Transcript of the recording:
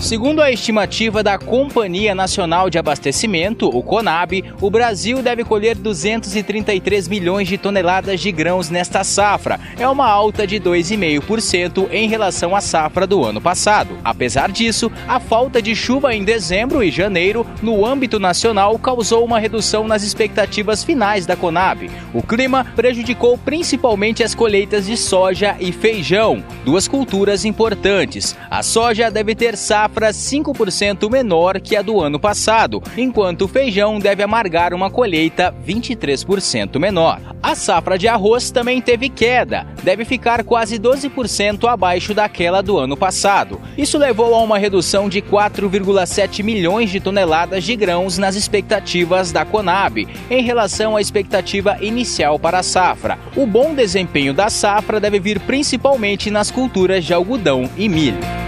Segundo a estimativa da Companhia Nacional de Abastecimento, o CONAB, o Brasil deve colher 233 milhões de toneladas de grãos nesta safra. É uma alta de 2,5% em relação à safra do ano passado. Apesar disso, a falta de chuva em dezembro e janeiro, no âmbito nacional, causou uma redução nas expectativas finais da Conab. O clima prejudicou principalmente as colheitas de soja e feijão, duas culturas importantes. A soja deve ter safra safra 5% menor que a do ano passado, enquanto o feijão deve amargar uma colheita 23% menor. A safra de arroz também teve queda, deve ficar quase 12% abaixo daquela do ano passado. Isso levou a uma redução de 4,7 milhões de toneladas de grãos nas expectativas da Conab, em relação à expectativa inicial para a safra. O bom desempenho da safra deve vir principalmente nas culturas de algodão e milho.